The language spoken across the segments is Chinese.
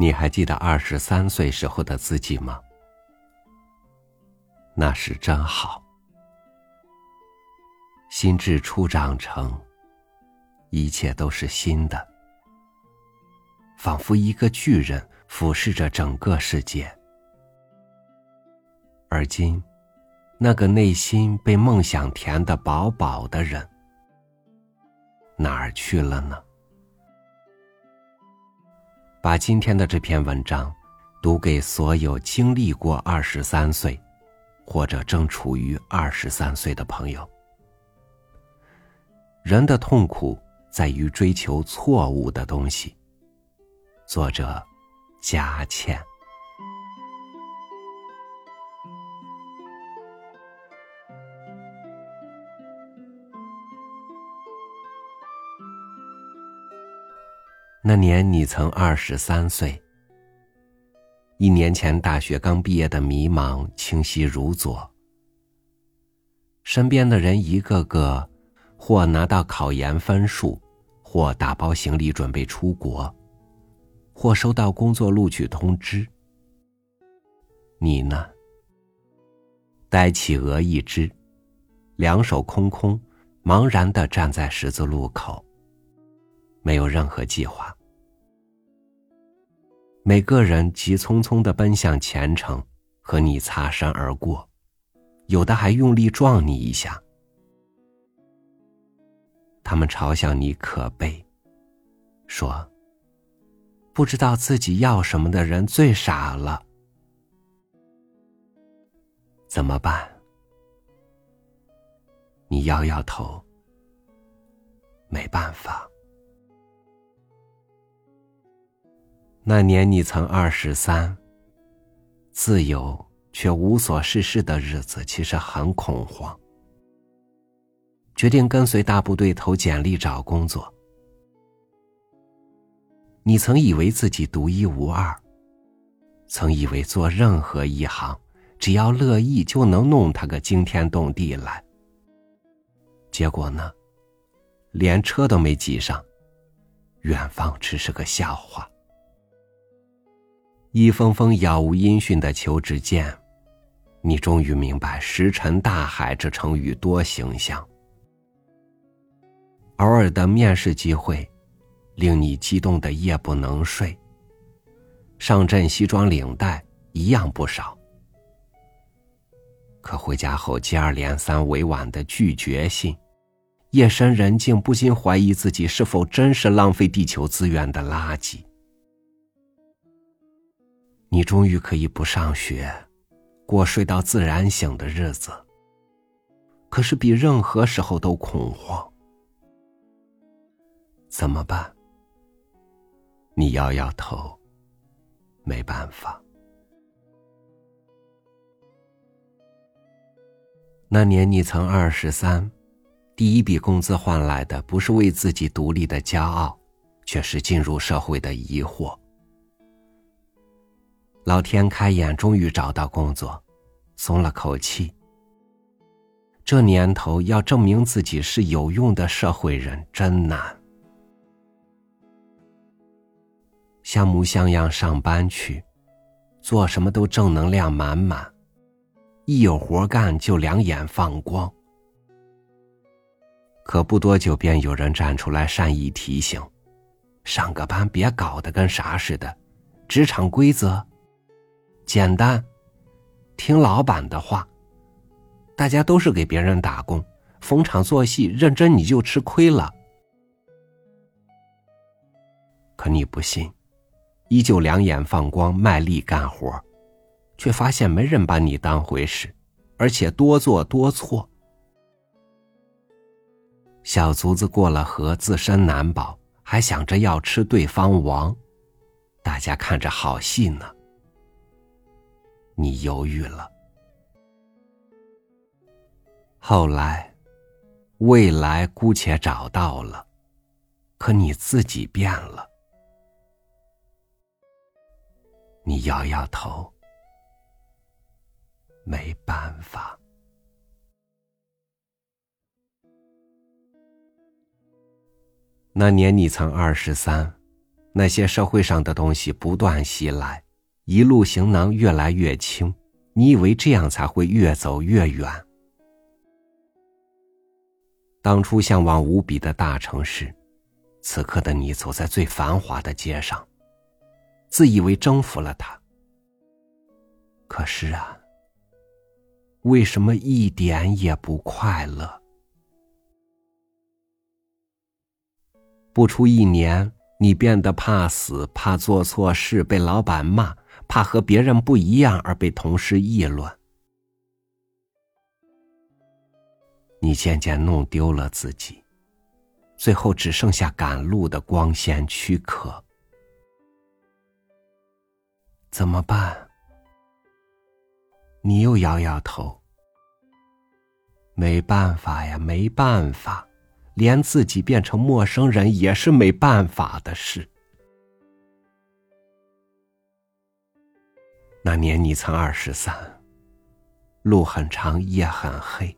你还记得二十三岁时候的自己吗？那是真好，心智初长成，一切都是新的，仿佛一个巨人俯视着整个世界。而今，那个内心被梦想填得饱饱的人，哪儿去了呢？把今天的这篇文章读给所有经历过二十三岁，或者正处于二十三岁的朋友。人的痛苦在于追求错误的东西。作者：佳倩。那年你曾二十三岁。一年前大学刚毕业的迷茫清晰如昨。身边的人一个个，或拿到考研分数，或打包行李准备出国，或收到工作录取通知。你呢？呆企鹅一只，两手空空，茫然的站在十字路口，没有任何计划。每个人急匆匆的奔向前程，和你擦身而过，有的还用力撞你一下。他们嘲笑你可悲，说：“不知道自己要什么的人最傻了。”怎么办？你摇摇头，没办法。那年你曾二十三，自由却无所事事的日子，其实很恐慌。决定跟随大部队投简历找工作。你曾以为自己独一无二，曾以为做任何一行，只要乐意就能弄他个惊天动地来。结果呢，连车都没挤上，远方只是个笑话。一封封杳无音讯的求职件，你终于明白“石沉大海”这成语多形象。偶尔的面试机会，令你激动的夜不能睡。上阵西装领带一样不少，可回家后接二连三委婉的拒绝信，夜深人静不禁怀疑自己是否真是浪费地球资源的垃圾。你终于可以不上学，过睡到自然醒的日子。可是比任何时候都恐慌，怎么办？你摇摇头，没办法。那年你曾二十三，第一笔工资换来的不是为自己独立的骄傲，却是进入社会的疑惑。老天开眼，终于找到工作，松了口气。这年头要证明自己是有用的社会人真难。像模像样上班去，做什么都正能量满满，一有活干就两眼放光。可不多久，便有人站出来善意提醒：上个班别搞得跟啥似的，职场规则。简单，听老板的话。大家都是给别人打工，逢场作戏，认真你就吃亏了。可你不信，依旧两眼放光，卖力干活，却发现没人把你当回事，而且多做多错。小卒子过了河，自身难保，还想着要吃对方王，大家看着好戏呢。你犹豫了，后来，未来姑且找到了，可你自己变了。你摇摇头，没办法。那年你曾二十三，那些社会上的东西不断袭来，一路行囊越来越轻。你以为这样才会越走越远？当初向往无比的大城市，此刻的你走在最繁华的街上，自以为征服了它。可是啊，为什么一点也不快乐？不出一年，你变得怕死，怕做错事被老板骂。怕和别人不一样而被同事议论，你渐渐弄丢了自己，最后只剩下赶路的光鲜躯壳。怎么办？你又摇摇头。没办法呀，没办法，连自己变成陌生人也是没办法的事。那年你曾二十三，路很长，夜很黑，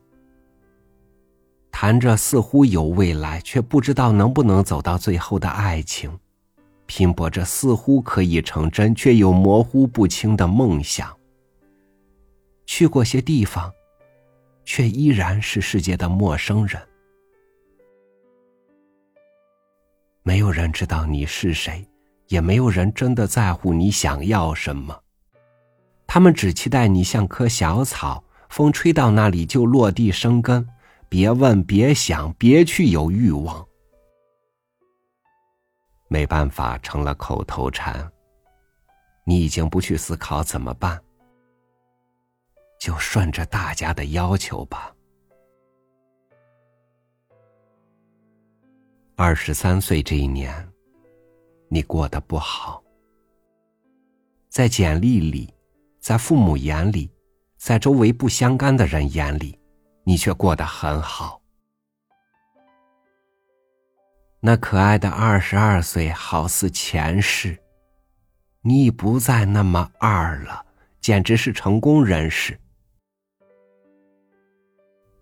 谈着似乎有未来，却不知道能不能走到最后的爱情，拼搏着似乎可以成真，却又模糊不清的梦想。去过些地方，却依然是世界的陌生人，没有人知道你是谁，也没有人真的在乎你想要什么。他们只期待你像棵小草，风吹到那里就落地生根。别问，别想，别去有欲望。没办法，成了口头禅。你已经不去思考怎么办，就顺着大家的要求吧。二十三岁这一年，你过得不好，在简历里。在父母眼里，在周围不相干的人眼里，你却过得很好。那可爱的二十二岁，好似前世，你已不再那么二了，简直是成功人士。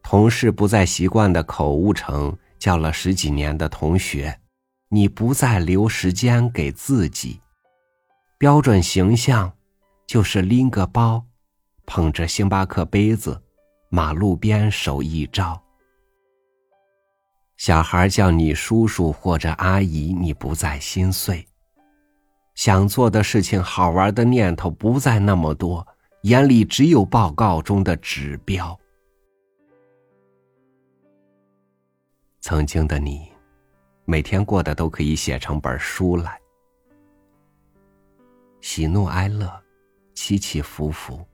同事不再习惯的口误成叫了十几年的同学，你不再留时间给自己，标准形象。就是拎个包，捧着星巴克杯子，马路边手一招。小孩叫你叔叔或者阿姨，你不再心碎。想做的事情、好玩的念头不再那么多，眼里只有报告中的指标。曾经的你，每天过的都可以写成本书来，喜怒哀乐。起起伏伏，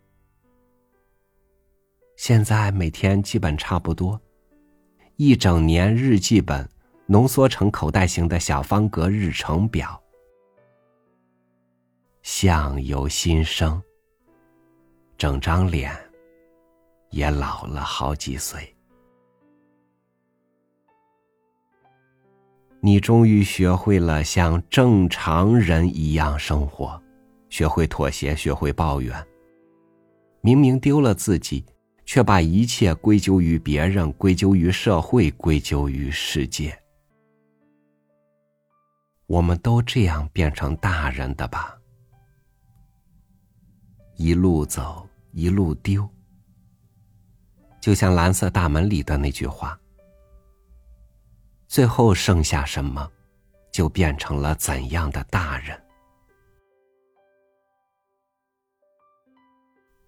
现在每天基本差不多，一整年日记本浓缩成口袋型的小方格日程表，相由心生，整张脸也老了好几岁。你终于学会了像正常人一样生活。学会妥协，学会抱怨。明明丢了自己，却把一切归咎于别人，归咎于社会，归咎于世界。我们都这样变成大人的吧？一路走，一路丢。就像蓝色大门里的那句话：“最后剩下什么，就变成了怎样的大人。”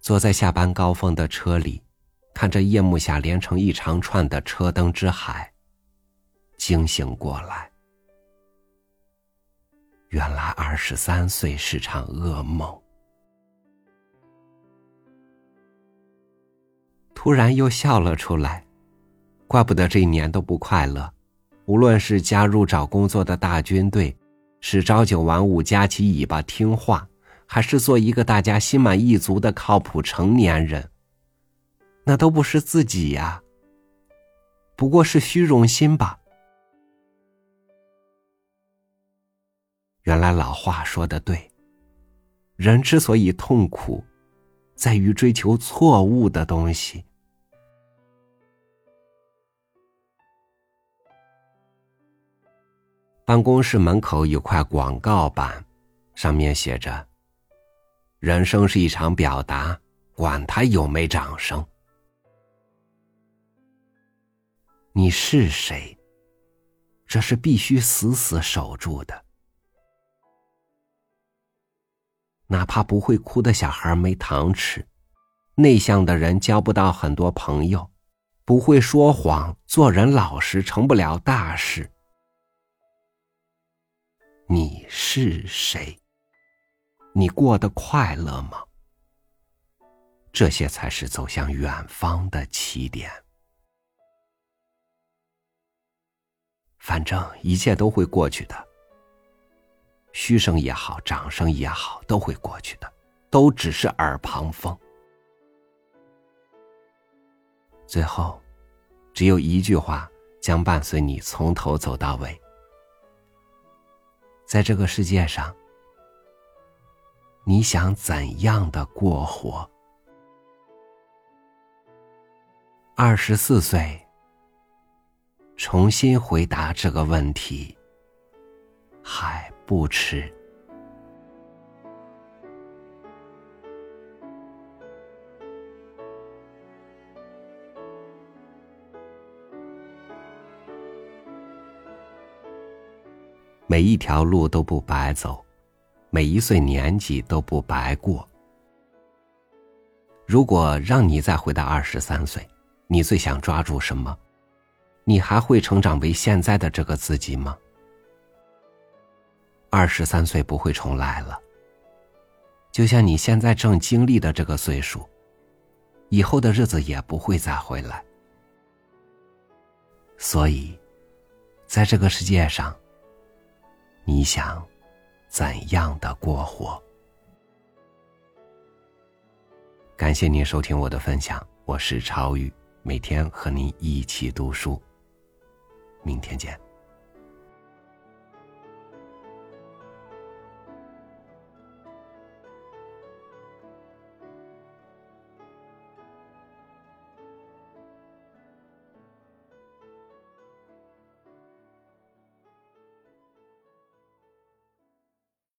坐在下班高峰的车里，看着夜幕下连成一长串的车灯之海，惊醒过来。原来二十三岁是场噩梦。突然又笑了出来，怪不得这一年都不快乐。无论是加入找工作的大军队，是朝九晚五夹起尾巴听话。还是做一个大家心满意足的靠谱成年人，那都不是自己呀。不过是虚荣心吧。原来老话说的对，人之所以痛苦，在于追求错误的东西。办公室门口有块广告板，上面写着：“人生是一场表达，管他有没掌声。”你是谁？这是必须死死守住的。哪怕不会哭的小孩没糖吃，内向的人交不到很多朋友，不会说谎，做人老实，成不了大事。你是谁？你过得快乐吗？这些才是走向远方的起点。反正一切都会过去的，嘘声也好，掌声也好，都会过去的，都只是耳旁风。最后，只有一句话将伴随你从头走到尾。在这个世界上，你想怎样的过活？二十四岁，重新回答这个问题还不迟。每一条路都不白走，每一岁年纪都不白过。如果让你再回到二十三岁，你最想抓住什么？你还会成长为现在的这个自己吗？二十三岁不会重来了，就像你现在正经历的这个岁数，以后的日子也不会再回来。所以，在这个世界上。你想怎样的过活？感谢您收听我的分享，我是超宇，每天和您一起读书。明天见。